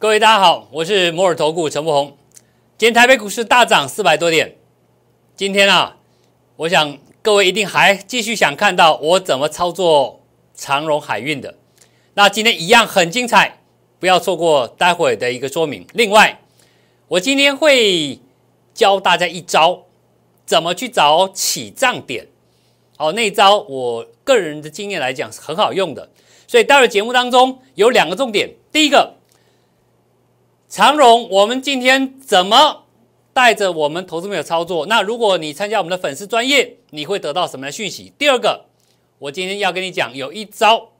各位大家好，我是摩尔投顾陈柏宏。今天台北股市大涨四百多点。今天啊，我想各位一定还继续想看到我怎么操作长荣海运的。那今天一样很精彩，不要错过待会的一个说明。另外，我今天会教大家一招，怎么去找起涨点。哦，那一招我个人的经验来讲是很好用的。所以待会节目当中有两个重点，第一个。常荣，我们今天怎么带着我们投资朋友操作？那如果你参加我们的粉丝专业，你会得到什么样的讯息？第二个，我今天要跟你讲，有一招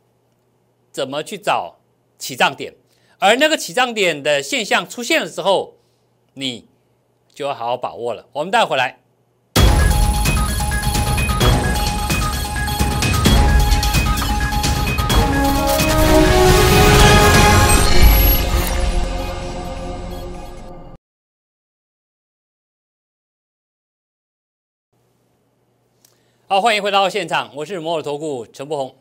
怎么去找起涨点，而那个起涨点的现象出现的时候，你就要好好把握了。我们带回来。好，欢迎回到现场，我是摩尔投顾陈柏宏。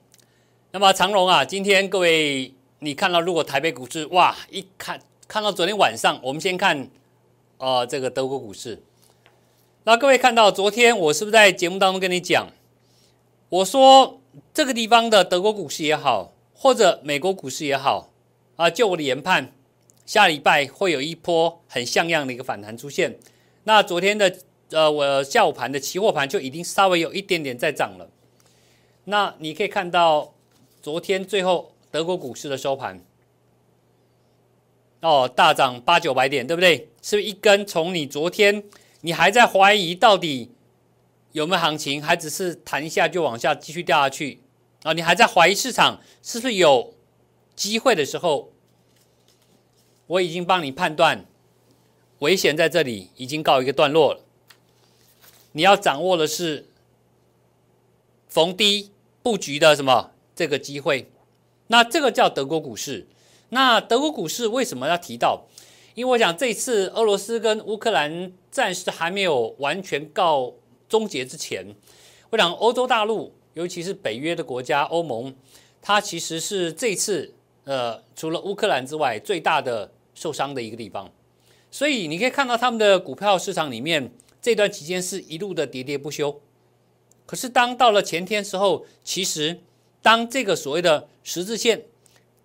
那么长荣啊，今天各位你看到，如果台北股市哇，一看看到昨天晚上，我们先看呃这个德国股市。那各位看到昨天我是不是在节目当中跟你讲，我说这个地方的德国股市也好，或者美国股市也好啊，就我的研判，下礼拜会有一波很像样的一个反弹出现。那昨天的。呃，我下午盘的期货盘就已经稍微有一点点在涨了。那你可以看到，昨天最后德国股市的收盘，哦，大涨八九百点，对不对？是不是一根从你昨天你还在怀疑到底有没有行情，还只是弹一下就往下继续掉下去啊？你还在怀疑市场是不是有机会的时候，我已经帮你判断危险在这里已经告一个段落了。你要掌握的是逢低布局的什么这个机会？那这个叫德国股市。那德国股市为什么要提到？因为我想这次俄罗斯跟乌克兰战事还没有完全告终结之前，我想欧洲大陆，尤其是北约的国家欧盟，它其实是这次呃除了乌克兰之外最大的受伤的一个地方。所以你可以看到他们的股票市场里面。这段期间是一路的喋喋不休，可是当到了前天时候，其实当这个所谓的十字线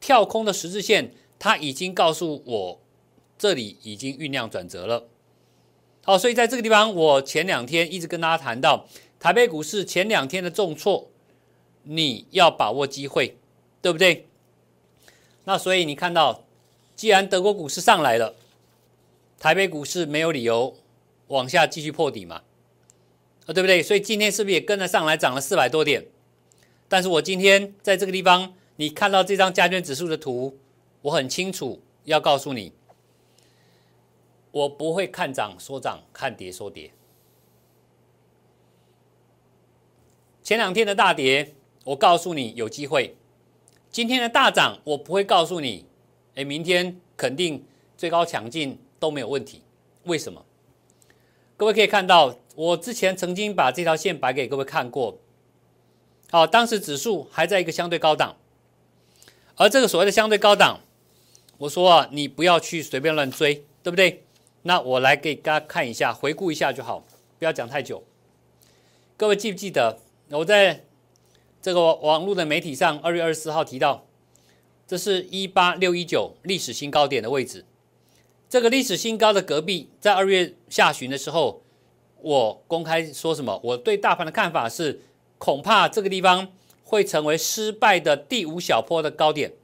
跳空的十字线，它已经告诉我这里已经酝酿转折了。好，所以在这个地方，我前两天一直跟大家谈到台北股市前两天的重挫，你要把握机会，对不对？那所以你看到，既然德国股市上来了，台北股市没有理由。往下继续破底嘛，啊，对不对？所以今天是不是也跟着上来涨了四百多点？但是我今天在这个地方，你看到这张加权指数的图，我很清楚要告诉你，我不会看涨说涨，看跌说跌。前两天的大跌，我告诉你有机会；今天的大涨，我不会告诉你，哎，明天肯定最高强劲都没有问题。为什么？各位可以看到，我之前曾经把这条线摆给各位看过。好，当时指数还在一个相对高档，而这个所谓的相对高档，我说啊，你不要去随便乱追，对不对？那我来给大家看一下，回顾一下就好，不要讲太久。各位记不记得，我在这个网络的媒体上，二月二十四号提到，这是一八六一九历史新高点的位置。这个历史新高的隔壁，在二月下旬的时候，我公开说什么？我对大盘的看法是，恐怕这个地方会成为失败的第五小坡的高点。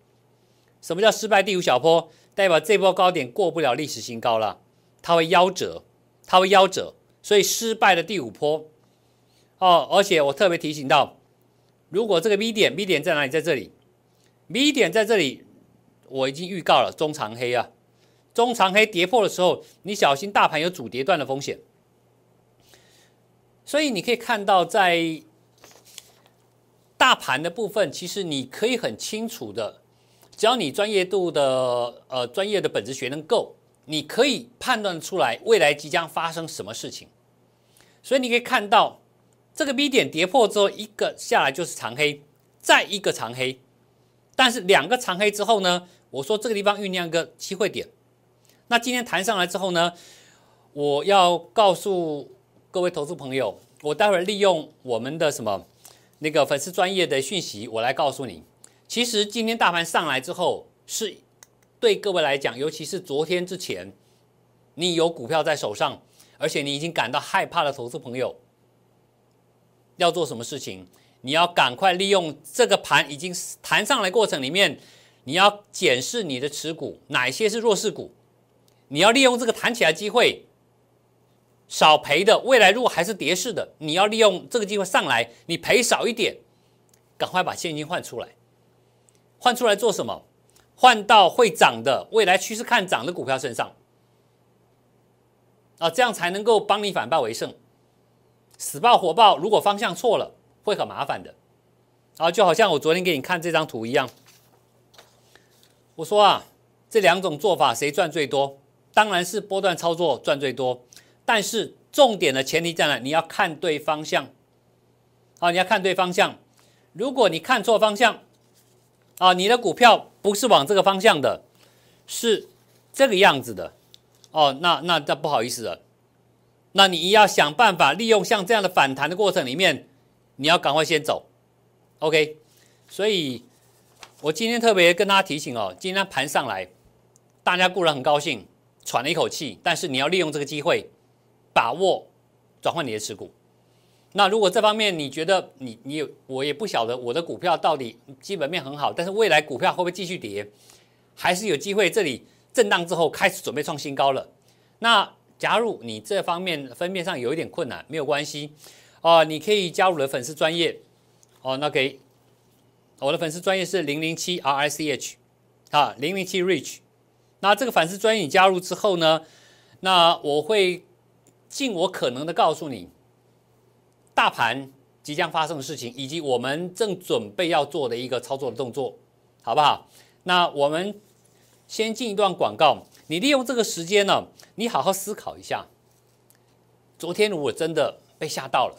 什么叫失败第五小坡？代表这波高点过不了历史新高了，它会夭折，它会夭折，所以失败的第五坡。哦，而且我特别提醒到，如果这个 V 点，V 点在哪里？在这里，V 点在这里，我已经预告了中长黑啊。中长黑跌破的时候，你小心大盘有主跌段的风险。所以你可以看到，在大盘的部分，其实你可以很清楚的，只要你专业度的呃专业的本质学能够，你可以判断出来未来即将发生什么事情。所以你可以看到，这个 B 点跌破之后，一个下来就是长黑，再一个长黑，但是两个长黑之后呢，我说这个地方酝酿一个机会点。那今天弹上来之后呢，我要告诉各位投资朋友，我待会儿利用我们的什么那个粉丝专业的讯息，我来告诉你，其实今天大盘上来之后，是对各位来讲，尤其是昨天之前，你有股票在手上，而且你已经感到害怕的投资朋友，要做什么事情？你要赶快利用这个盘已经弹上来过程里面，你要检视你的持股，哪些是弱势股。你要利用这个弹起来机会，少赔的。未来如果还是跌势的，你要利用这个机会上来，你赔少一点，赶快把现金换出来。换出来做什么？换到会涨的、未来趋势看涨的股票身上。啊，这样才能够帮你反败为胜。死爆火爆，如果方向错了，会很麻烦的。啊，就好像我昨天给你看这张图一样，我说啊，这两种做法谁赚最多？当然是波段操作赚最多，但是重点的前提在哪？你要看对方向，啊，你要看对方向。如果你看错方向，啊，你的股票不是往这个方向的，是这个样子的，哦，那那那不好意思了，那你要想办法利用像这样的反弹的过程里面，你要赶快先走，OK。所以我今天特别跟大家提醒哦，今天盘上来，大家固然很高兴。喘了一口气，但是你要利用这个机会，把握转换你的持股。那如果这方面你觉得你你，我也不晓得我的股票到底基本面很好，但是未来股票会不会继续跌，还是有机会这里震荡之后开始准备创新高了？那假如你这方面分辨上有一点困难，没有关系哦，你可以加入我的粉丝专业哦，那给我的粉丝专业是零零七 R I C H 啊，零零七 Rich。那这个反思专业加入之后呢，那我会尽我可能的告诉你，大盘即将发生的事情，以及我们正准备要做的一个操作的动作，好不好？那我们先进一段广告，你利用这个时间呢，你好好思考一下，昨天如果真的被吓到了，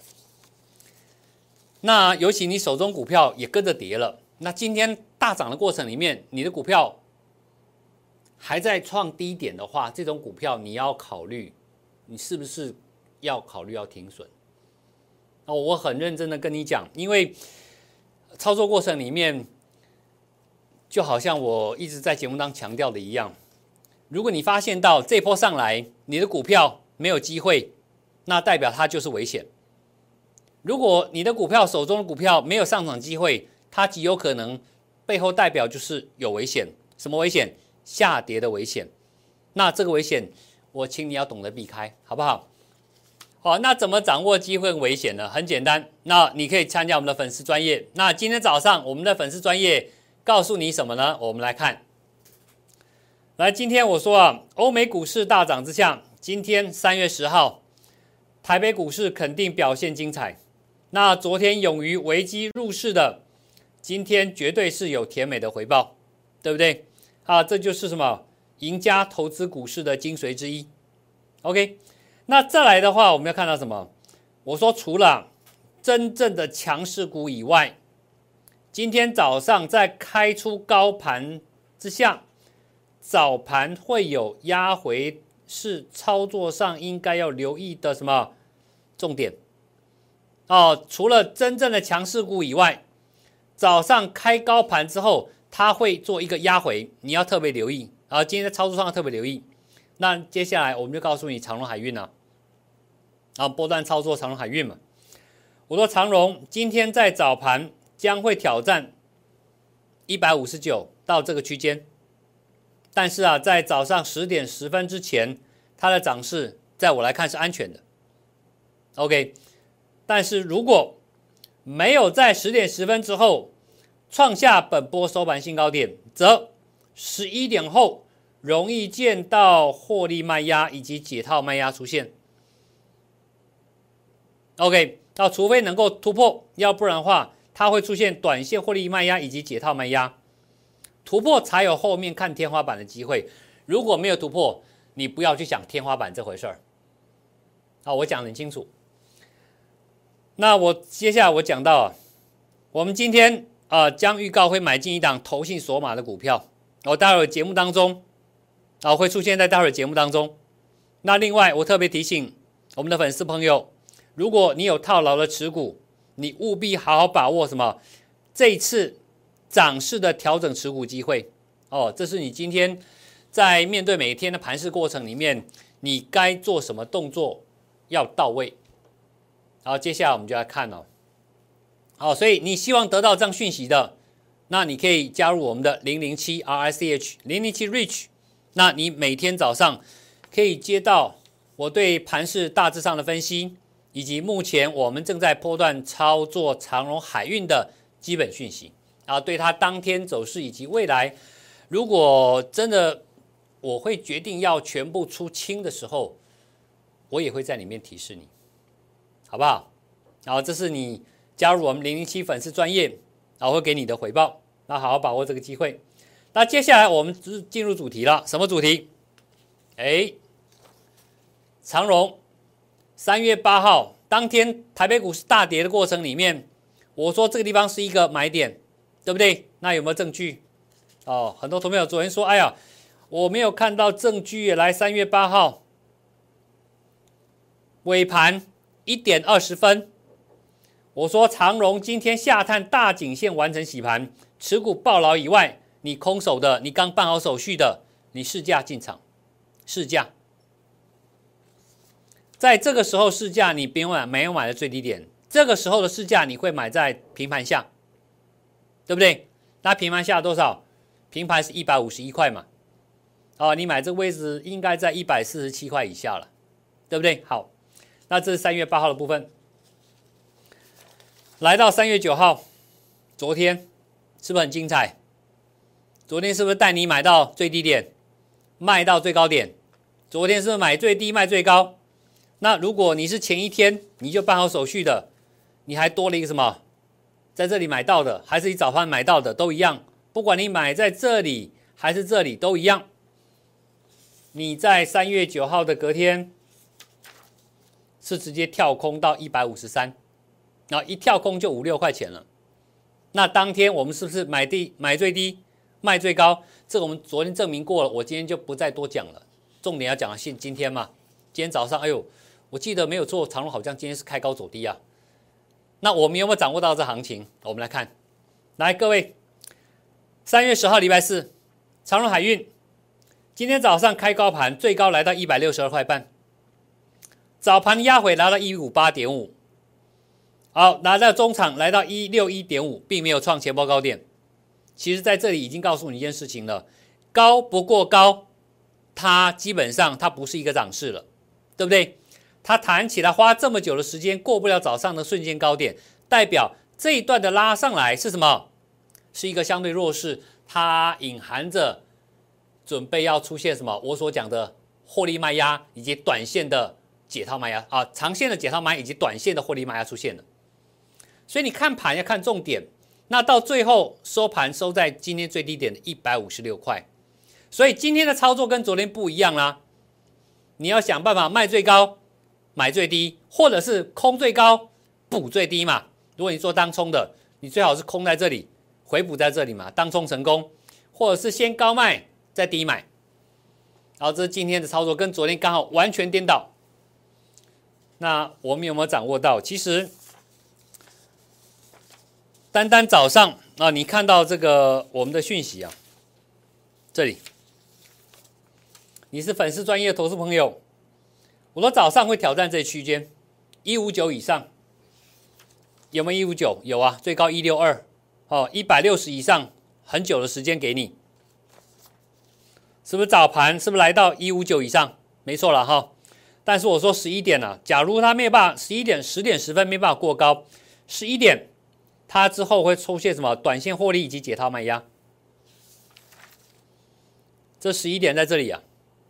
那尤其你手中股票也跟着跌了，那今天大涨的过程里面，你的股票。还在创低点的话，这种股票你要考虑，你是不是要考虑要停损？哦，我很认真的跟你讲，因为操作过程里面，就好像我一直在节目当强调的一样，如果你发现到这波上来你的股票没有机会，那代表它就是危险；如果你的股票手中的股票没有上涨机会，它极有可能背后代表就是有危险。什么危险？下跌的危险，那这个危险，我请你要懂得避开，好不好？好，那怎么掌握机会危险呢？很简单，那你可以参加我们的粉丝专业。那今天早上我们的粉丝专业告诉你什么呢？我们来看，来，今天我说啊，欧美股市大涨之下，今天三月十号，台北股市肯定表现精彩。那昨天勇于危机入市的，今天绝对是有甜美的回报，对不对？啊，这就是什么赢家投资股市的精髓之一。OK，那再来的话，我们要看到什么？我说除了真正的强势股以外，今天早上在开出高盘之下，早盘会有压回，是操作上应该要留意的什么重点？哦，除了真正的强势股以外，早上开高盘之后。它会做一个压回，你要特别留意。啊，今天在操作上要特别留意。那接下来我们就告诉你长荣海运了。啊，波段操作长荣海运嘛。我说长荣今天在早盘将会挑战一百五十九到这个区间，但是啊，在早上十点十分之前，它的涨势在我来看是安全的。OK，但是如果没有在十点十分之后，创下本波收盘新高点，则十一点后容易见到获利卖压以及解套卖压出现。OK，那除非能够突破，要不然的话，它会出现短线获利卖压以及解套卖压，突破才有后面看天花板的机会。如果没有突破，你不要去想天花板这回事儿。好，我讲的很清楚。那我接下来我讲到，我们今天。啊，将预告会买进一档投信索马的股票，我待会儿节目当中，啊，会出现在待会儿节目当中。那另外，我特别提醒我们的粉丝朋友，如果你有套牢的持股，你务必好好把握什么？这一次涨势的调整持股机会哦，这是你今天在面对每一天的盘势过程里面，你该做什么动作要到位。好，接下来我们就来看哦。好，所以你希望得到这样讯息的。那你可以加入我们的零零七 R I C H 零零七 Rich，那你每天早上可以接到我对盘市大致上的分析，以及目前我们正在波段操作长荣海运的基本讯息，啊，对它当天走势以及未来，如果真的我会决定要全部出清的时候，我也会在里面提示你，好不好？然后这是你加入我们零零七粉丝专业，然后会给你的回报。那好好把握这个机会。那接下来我们是进入主题了，什么主题？哎，长荣三月八号当天台北股市大跌的过程里面，我说这个地方是一个买点，对不对？那有没有证据？哦，很多同学有昨天说，哎呀，我没有看到证据。来，三月八号尾盘一点二十分，我说长荣今天下探大颈线完成洗盘。持股爆牢以外，你空手的，你刚办好手续的，你试价进场，试价，在这个时候试价，你别买，没有买的最低点，这个时候的试价你会买在平盘下，对不对？那平盘下多少？平盘是一百五十一块嘛，哦，你买这个位置应该在一百四十七块以下了，对不对？好，那这是三月八号的部分，来到三月九号，昨天。是不是很精彩？昨天是不是带你买到最低点，卖到最高点？昨天是不是买最低卖最高？那如果你是前一天你就办好手续的，你还多了一个什么？在这里买到的，还是你早盘买到的都一样。不管你买在这里还是这里都一样。你在三月九号的隔天是直接跳空到一百五十三，然后一跳空就五六块钱了。那当天我们是不是买低买最低卖最高？这个我们昨天证明过了，我今天就不再多讲了。重点要讲的是今天嘛，今天早上，哎呦，我记得没有做长隆好像今天是开高走低啊。那我们有没有掌握到这行情？我们来看，来各位，三月十号礼拜四，长荣海运今天早上开高盘，最高来到一百六十二块半，早盘压回来到一五八点五。好，来到中场，来到一六一点五，并没有创前波高点。其实，在这里已经告诉你一件事情了：高不过高，它基本上它不是一个涨势了，对不对？它弹起来花这么久的时间，过不了早上的瞬间高点，代表这一段的拉上来是什么？是一个相对弱势，它隐含着准备要出现什么？我所讲的获利卖压以及短线的解套卖压啊，长线的解套卖以及短线的获利卖压出现了。所以你看盘要看重点，那到最后收盘收在今天最低点的一百五十六块，所以今天的操作跟昨天不一样啦。你要想办法卖最高，买最低，或者是空最高补最低嘛。如果你做当冲的，你最好是空在这里，回补在这里嘛，当冲成功，或者是先高卖再低买。然后这是今天的操作，跟昨天刚好完全颠倒。那我们有没有掌握到？其实。单单早上啊，你看到这个我们的讯息啊，这里，你是粉丝专业投资朋友，我说早上会挑战这区间一五九以上，有没有一五九？有啊，最高一六二，哦，一百六十以上，很久的时间给你，是不是早盘是不是来到一五九以上？没错了哈，但是我说十一点了，假如他没有办法，十一点十点十分没办法过高，十一点。它之后会出现什么短线获利以及解套卖压？这十一点在这里啊，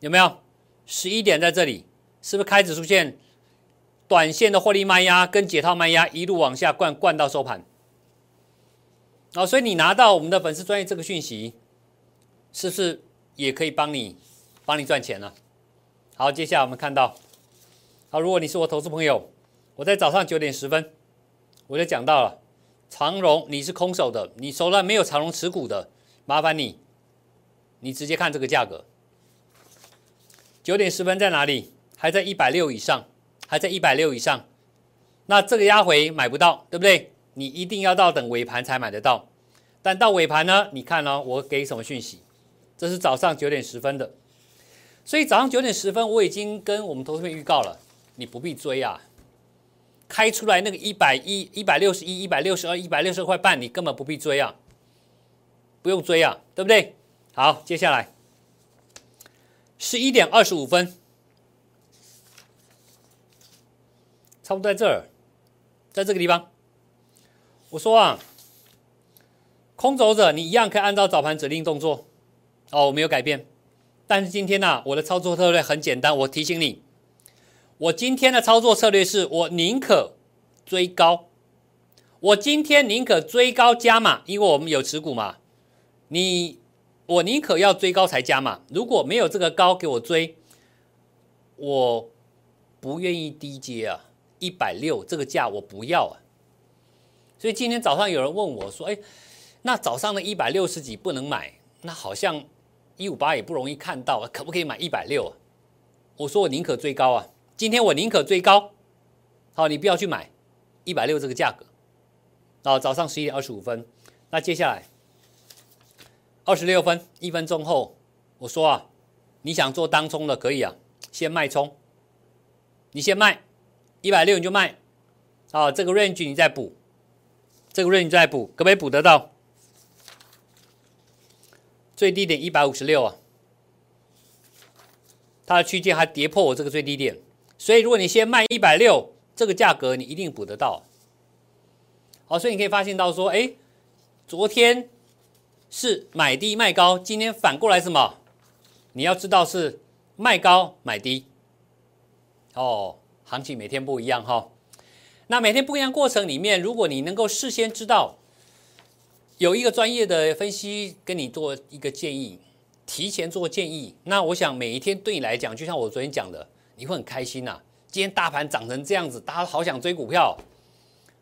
有没有？十一点在这里，是不是开始出现短线的获利卖压跟解套卖压一路往下灌，灌到收盘？哦，所以你拿到我们的粉丝专业这个讯息，是不是也可以帮你帮你赚钱了？好，接下来我们看到，好，如果你是我投资朋友，我在早上九点十分我就讲到了。长荣，你是空手的，你手上没有长荣持股的，麻烦你你直接看这个价格，九点十分在哪里？还在一百六以上，还在一百六以上。那这个压回买不到，对不对？你一定要到等尾盘才买得到。但到尾盘呢？你看哦，我给什么讯息？这是早上九点十分的，所以早上九点十分我已经跟我们投资人预告了，你不必追啊。开出来那个一百一、一百六十一、一百六十二、一百六十二块半，你根本不必追啊，不用追啊，对不对？好，接下来十一点二十五分，差不多在这儿，在这个地方，我说啊。空走者，你一样可以按照早盘指令动作，哦，我没有改变。但是今天呢，我的操作策略很简单，我提醒你，我今天的操作策略是我宁可追高，我今天宁可追高加码，因为我们有持股嘛。你，我宁可要追高才加码，如果没有这个高给我追，我不愿意低接啊，一百六这个价我不要啊。所以今天早上有人问我说，哎。那早上的一百六十几不能买，那好像一五八也不容易看到啊，可不可以买一百六啊？我说我宁可追高啊，今天我宁可追高，好，你不要去买一百六这个价格。啊，早上十一点二十五分，那接下来二十六分一分钟后，我说啊，你想做当冲的可以啊，先卖冲，你先卖一百六你就卖，啊，这个 range 你再补，这个 range 再补，可不可以补得到？最低点一百五十六啊，它的区间还跌破我这个最低点，所以如果你先卖一百六，这个价格你一定补得到。好，所以你可以发现到说，哎，昨天是买低卖高，今天反过来什么？你要知道是卖高买低。哦，行情每天不一样哈。那每天不一样过程里面，如果你能够事先知道。有一个专业的分析跟你做一个建议，提前做建议。那我想每一天对你来讲，就像我昨天讲的，你会很开心呐。今天大盘涨成这样子，大家好想追股票。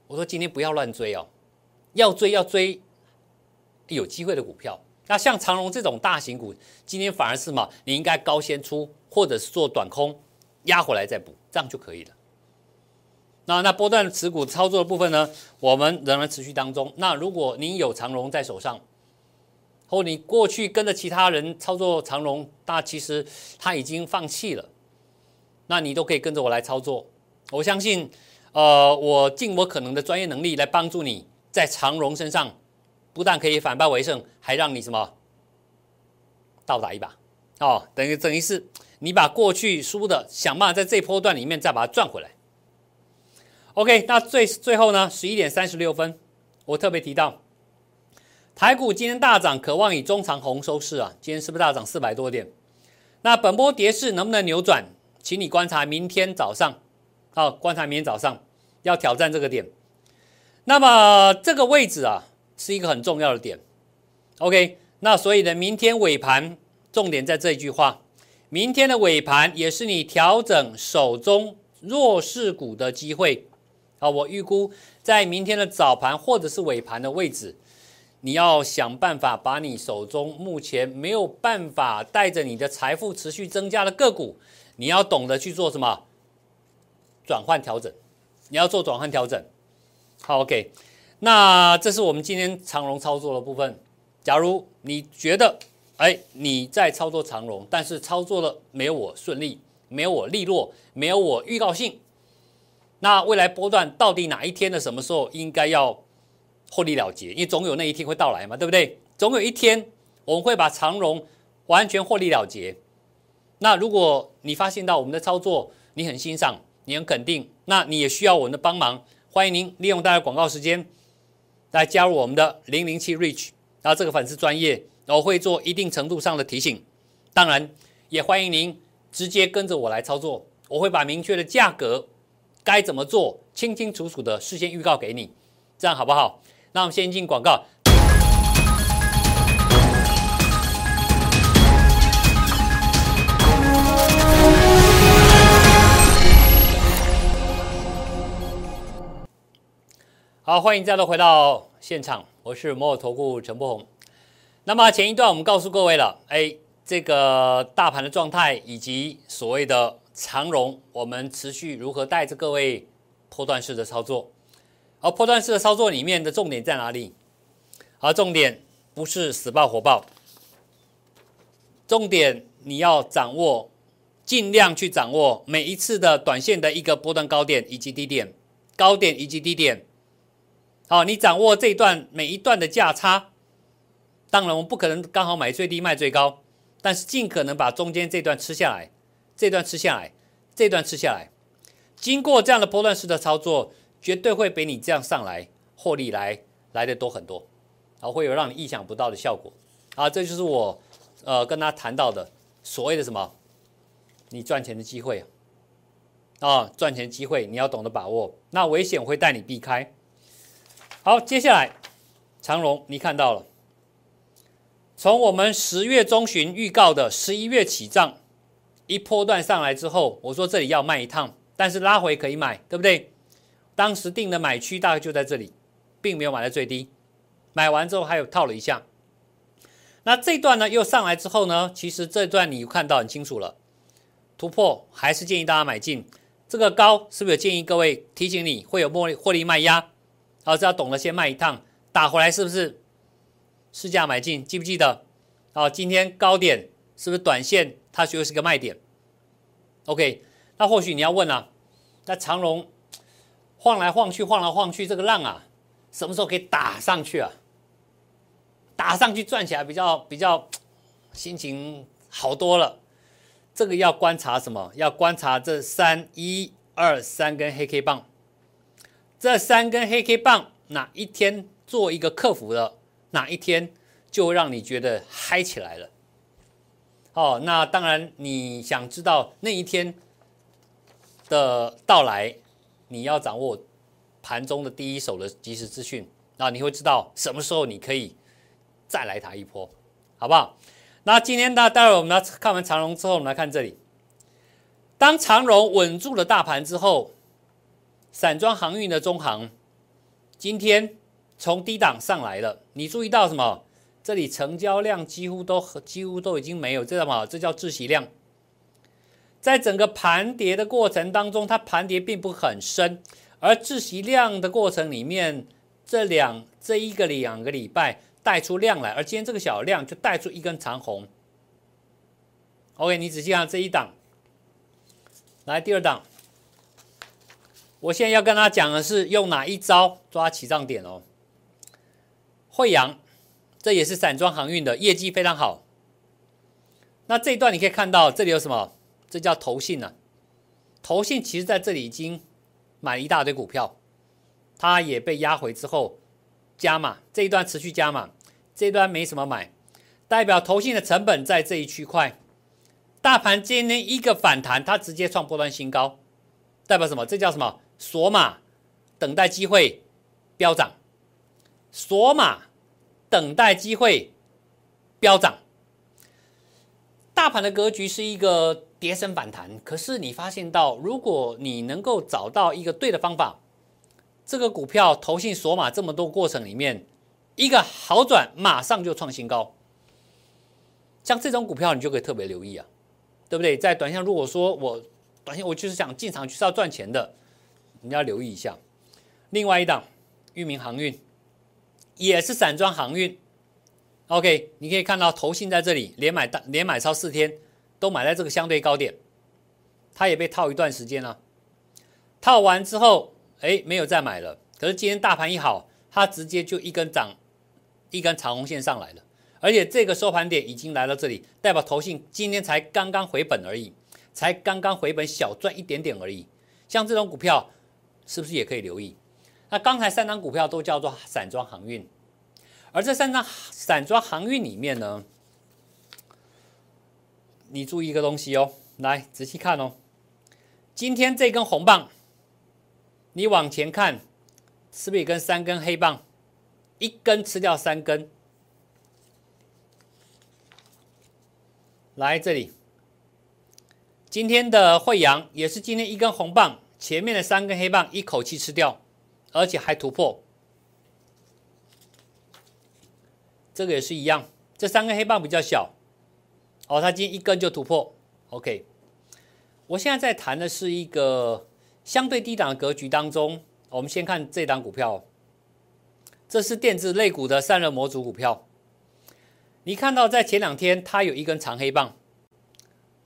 我说今天不要乱追哦，要追要追有机会的股票。那像长荣这种大型股，今天反而是嘛，你应该高先出，或者是做短空压回来再补，这样就可以了。那那波段持股操作的部分呢？我们仍然持续当中。那如果您有长荣在手上，或你过去跟着其他人操作长荣，那其实他已经放弃了，那你都可以跟着我来操作。我相信，呃，我尽我可能的专业能力来帮助你在长荣身上，不但可以反败为胜，还让你什么倒打一把哦，等于等于是你把过去输的，想办法在这波段里面再把它赚回来。OK，那最最后呢？十一点三十六分，我特别提到，台股今天大涨，渴望以中长红收市啊！今天是不是大涨四百多点？那本波跌势能不能扭转？请你观察明天早上，好，观察明天早上要挑战这个点。那么这个位置啊，是一个很重要的点。OK，那所以呢，明天尾盘重点在这一句话：明天的尾盘也是你调整手中弱势股的机会。啊，我预估在明天的早盘或者是尾盘的位置，你要想办法把你手中目前没有办法带着你的财富持续增加的个股，你要懂得去做什么转换调整，你要做转换调整。好，OK，那这是我们今天长荣操作的部分。假如你觉得，哎，你在操作长荣，但是操作的没有我顺利，没有我利落，没有我预告性。那未来波段到底哪一天的什么时候应该要获利了结？因为总有那一天会到来嘛，对不对？总有一天我们会把长荣完全获利了结。那如果你发现到我们的操作你很欣赏，你很肯定，那你也需要我们的帮忙。欢迎您利用大家广告时间来加入我们的零零七 Reach，然后这个粉丝专业，我会做一定程度上的提醒。当然也欢迎您直接跟着我来操作，我会把明确的价格。该怎么做？清清楚楚的事先预告给你，这样好不好？那我们先进广告。好，欢迎再度回到现场，我是摩尔投顾陈柏宏。那么前一段我们告诉各位了，哎，这个大盘的状态以及所谓的长荣，我们持续如何带着各位破断式的操作。而破断式的操作里面的重点在哪里？而重点不是死爆火爆，重点你要掌握，尽量去掌握每一次的短线的一个波段高点以及低点，高点以及低点。好，你掌握这段每一段的价差。当然，我们不可能刚好买最低卖最高，但是尽可能把中间这段吃下来，这段吃下来，这段吃下来。经过这样的波段式的操作，绝对会比你这样上来获利来来的多很多，啊，会有让你意想不到的效果。啊，这就是我呃跟他谈到的所谓的什么，你赚钱的机会啊，赚钱机会你要懂得把握，那危险会带你避开。好，接下来长荣你看到了。从我们十月中旬预告的十一月起涨，一波段上来之后，我说这里要卖一趟，但是拉回可以买，对不对？当时定的买区大概就在这里，并没有买在最低，买完之后还有套了一下。那这段呢又上来之后呢，其实这段你看到很清楚了，突破还是建议大家买进。这个高是不是有建议各位提醒你会有获利获利卖压？好，只要懂了先卖一趟，打回来是不是？市价买进，记不记得？好，今天高点是不是短线？它就是个卖点。OK，那或许你要问啊，那长龙晃来晃去，晃来晃去，这个浪啊，什么时候可以打上去啊？打上去赚起来比较比较心情好多了。这个要观察什么？要观察这三一二三根黑 K 棒，这三根黑 K 棒哪一天做一个克服了？哪一天就让你觉得嗨起来了？哦，那当然，你想知道那一天的到来，你要掌握盘中的第一手的即时资讯，那你会知道什么时候你可以再来它一波，好不好？那今天呢，待会我们来看完长荣之后，我们来看这里，当长荣稳住了大盘之后，散装航运的中航今天。从低档上来了，你注意到什么？这里成交量几乎都几乎都已经没有，这叫什么？这叫窒息量。在整个盘跌的过程当中，它盘跌并不很深，而窒息量的过程里面，这两这一个两个礼拜带出量来，而今天这个小量就带出一根长红。OK，你仔细看这一档，来第二档，我现在要跟他讲的是用哪一招抓起涨点哦。惠阳，这也是散装航运的业绩非常好。那这一段你可以看到，这里有什么？这叫投信呢？投信其实在这里已经买了一大堆股票，它也被压回之后加码，这一段持续加码，这一段没什么买，代表投信的成本在这一区块。大盘今天一个反弹，它直接创波段新高，代表什么？这叫什么？索马，等待机会飙涨，索马。等待机会飙涨，大盘的格局是一个跌升反弹。可是你发现到，如果你能够找到一个对的方法，这个股票投信索马这么多过程里面，一个好转，马上就创新高。像这种股票，你就可以特别留意啊，对不对？在短线，如果说我短线我就是想进场就是要赚钱的，你要留意一下。另外一档，裕民航运。也是散装航运，OK，你可以看到投信在这里连买大连买超四天，都买在这个相对高点，它也被套一段时间了，套完之后，哎，没有再买了。可是今天大盘一好，它直接就一根涨，一根长红线上来了，而且这个收盘点已经来到这里，代表投信今天才刚刚回本而已，才刚刚回本小赚一点点而已。像这种股票，是不是也可以留意？那刚才三张股票都叫做散装航运，而这三张散装航运里面呢，你注意一个东西哦，来仔细看哦，今天这根红棒，你往前看，是不是跟三根黑棒，一根吃掉三根？来这里，今天的惠阳也是今天一根红棒，前面的三根黑棒一口气吃掉。而且还突破，这个也是一样，这三根黑棒比较小，哦，它今天一根就突破，OK。我现在在谈的是一个相对低档的格局当中，我们先看这档股票，这是电子类股的散热模组股票。你看到在前两天它有一根长黑棒，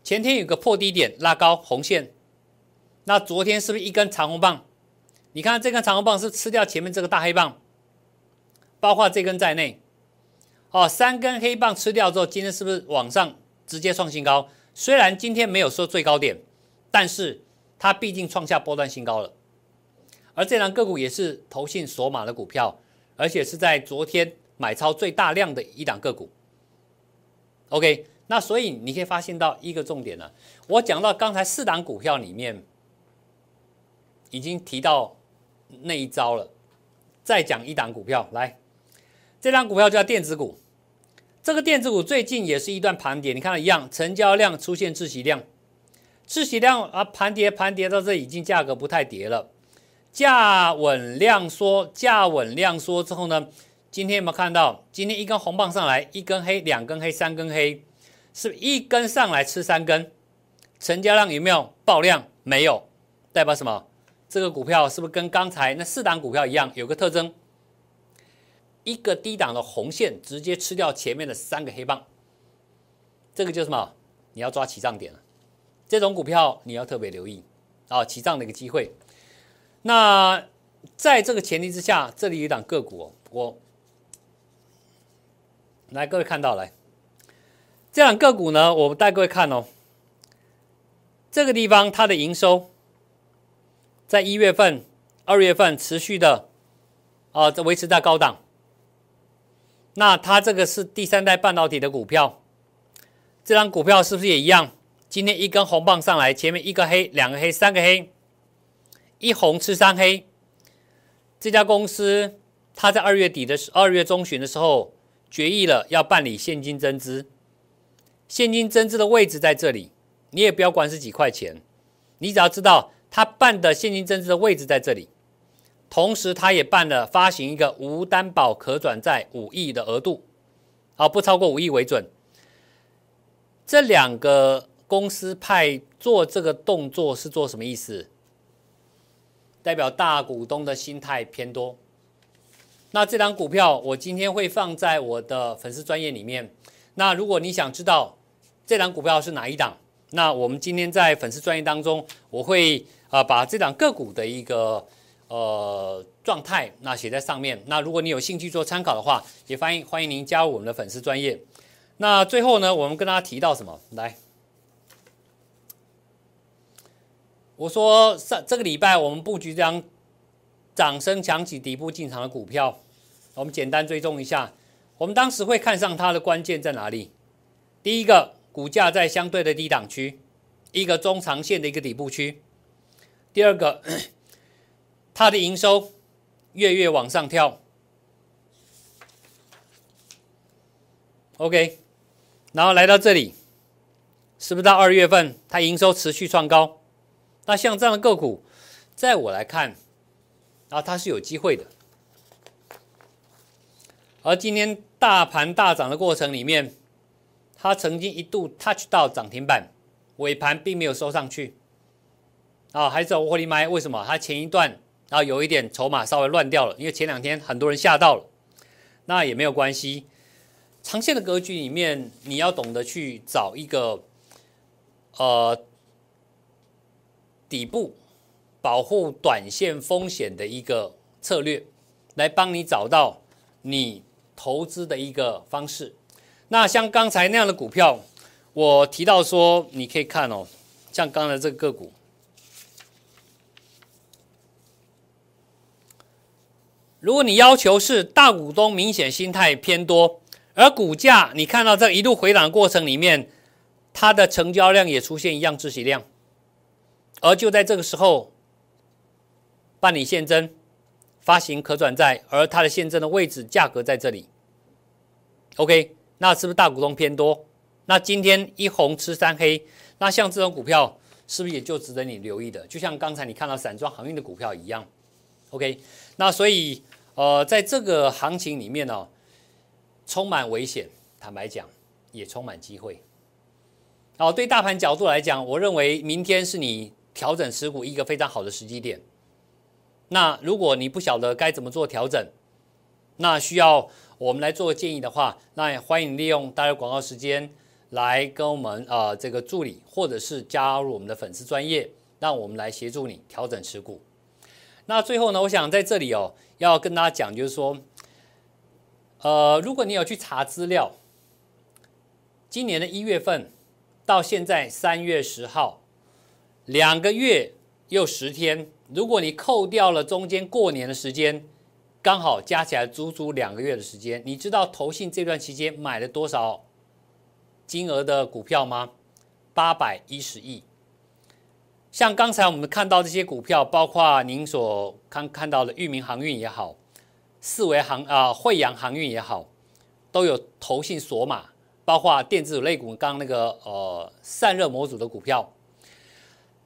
前天有个破低点拉高红线，那昨天是不是一根长红棒？你看这根长红棒是吃掉前面这个大黑棒，包括这根在内。哦，三根黑棒吃掉之后，今天是不是往上直接创新高？虽然今天没有说最高点，但是它毕竟创下波段新高了。而这档个股也是投信锁码的股票，而且是在昨天买超最大量的一档个股。OK，那所以你可以发现到一个重点了。我讲到刚才四档股票里面，已经提到那一招了。再讲一档股票，来，这档股票叫电子股。这个电子股最近也是一段盘跌，你看一样，成交量出现窒息量，窒息量啊，盘跌盘跌到这已经价格不太跌了，价稳量缩，价稳量缩之后呢，今天有没有看到？今天一根红棒上来，一根黑，两根黑，三根黑，是一根上来吃三根，成交量有没有爆量？没有，代表什么？这个股票是不是跟刚才那四档股票一样，有个特征？一个低档的红线直接吃掉前面的三个黑棒，这个就是什么？你要抓起涨点了。这种股票你要特别留意啊，起涨的一个机会。那在这个前提之下，这里有一档个股，我来各位看到来，这档个股呢，我带各位看哦。这个地方它的营收在一月份、二月份持续的啊，这维持在高档。那它这个是第三代半导体的股票，这张股票是不是也一样？今天一根红棒上来，前面一个黑，两个黑，三个黑，一红吃三黑。这家公司它在二月底的时，二月中旬的时候决议了要办理现金增资，现金增资的位置在这里，你也不要管是几块钱，你只要知道他办的现金增资的位置在这里。同时，他也办了发行一个无担保可转债五亿的额度，好，不超过五亿为准。这两个公司派做这个动作是做什么意思？代表大股东的心态偏多。那这张股票我今天会放在我的粉丝专业里面。那如果你想知道这张股票是哪一档，那我们今天在粉丝专业当中，我会啊把这档个股的一个。呃，状态那写在上面。那如果你有兴趣做参考的话，也欢迎欢迎您加入我们的粉丝专业。那最后呢，我们跟大家提到什么？来，我说上这个礼拜我们布局这张掌声响起底部进场的股票，我们简单追踪一下。我们当时会看上它的关键在哪里？第一个，股价在相对的低档区，一个中长线的一个底部区。第二个。它的营收月月往上跳，OK，然后来到这里，是不是到二月份它营收持续创高？那像这样的个股，在我来看，啊，它是有机会的。而今天大盘大涨的过程里面，它曾经一度 touch 到涨停板，尾盘并没有收上去。啊，还是我的妈！为什么？它前一段。啊有一点筹码稍微乱掉了，因为前两天很多人吓到了，那也没有关系。长线的格局里面，你要懂得去找一个呃底部保护短线风险的一个策略，来帮你找到你投资的一个方式。那像刚才那样的股票，我提到说，你可以看哦，像刚才这个个股。如果你要求是大股东明显心态偏多，而股价你看到这一路回档过程里面，它的成交量也出现一样窒息量，而就在这个时候办理现增，发行可转债，而它的现增的位置价格在这里，OK，那是不是大股东偏多？那今天一红吃三黑，那像这种股票是不是也就值得你留意的？就像刚才你看到散装航运的股票一样，OK，那所以。呃，在这个行情里面呢，充满危险，坦白讲也充满机会。哦，对大盘角度来讲，我认为明天是你调整持股一个非常好的时机点。那如果你不晓得该怎么做调整，那需要我们来做建议的话，那也欢迎利用大家广告时间来跟我们啊这个助理，或者是加入我们的粉丝专业，让我们来协助你调整持股。那最后呢，我想在这里哦，要跟大家讲，就是说，呃，如果你有去查资料，今年的一月份到现在三月十号，两个月又十天。如果你扣掉了中间过年的时间，刚好加起来足足两个月的时间，你知道投信这段期间买了多少金额的股票吗？八百一十亿。像刚才我们看到这些股票，包括您所看看到的裕民航运也好，四维航啊惠阳航运也好，都有投信锁码，包括电子类股，刚那个呃散热模组的股票。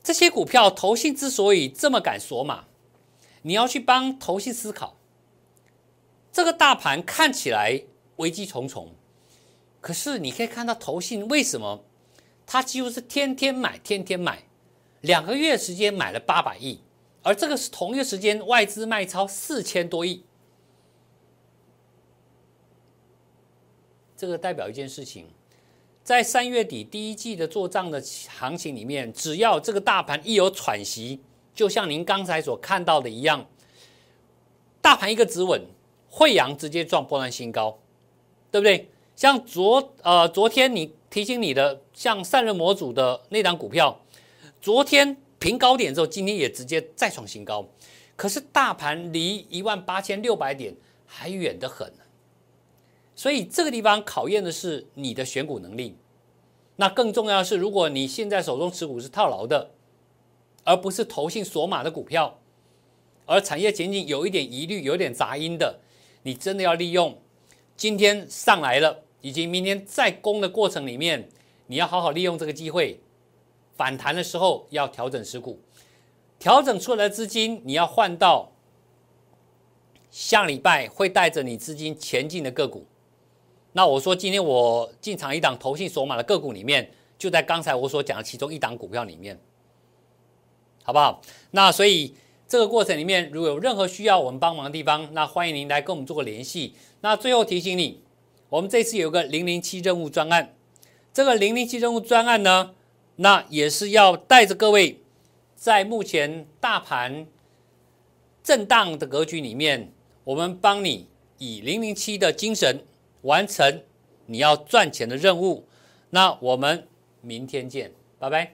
这些股票投信之所以这么敢锁码，你要去帮投信思考。这个大盘看起来危机重重，可是你可以看到投信为什么它几乎是天天买，天天买，两个月时间买了八百亿，而这个是同一个时间外资卖超四千多亿。这个代表一件事情。在三月底第一季的做账的行情里面，只要这个大盘一有喘息，就像您刚才所看到的一样，大盘一个止稳，惠阳直接撞波段新高，对不对？像昨呃昨天你提醒你的，像散热模组的那档股票，昨天平高点之后，今天也直接再创新高，可是大盘离一万八千六百点还远得很。所以这个地方考验的是你的选股能力。那更重要的是，如果你现在手中持股是套牢的，而不是投信锁码的股票，而产业前景有一点疑虑、有点杂音的，你真的要利用今天上来了，以及明天再攻的过程里面，你要好好利用这个机会，反弹的时候要调整持股，调整出来的资金你要换到下礼拜会带着你资金前进的个股。那我说，今天我进场一档投信锁码的个股里面，就在刚才我所讲的其中一档股票里面，好不好？那所以这个过程里面，如果有任何需要我们帮忙的地方，那欢迎您来跟我们做个联系。那最后提醒你，我们这次有个零零七任务专案，这个零零七任务专案呢，那也是要带着各位，在目前大盘震荡的格局里面，我们帮你以零零七的精神。完成你要赚钱的任务，那我们明天见，拜拜。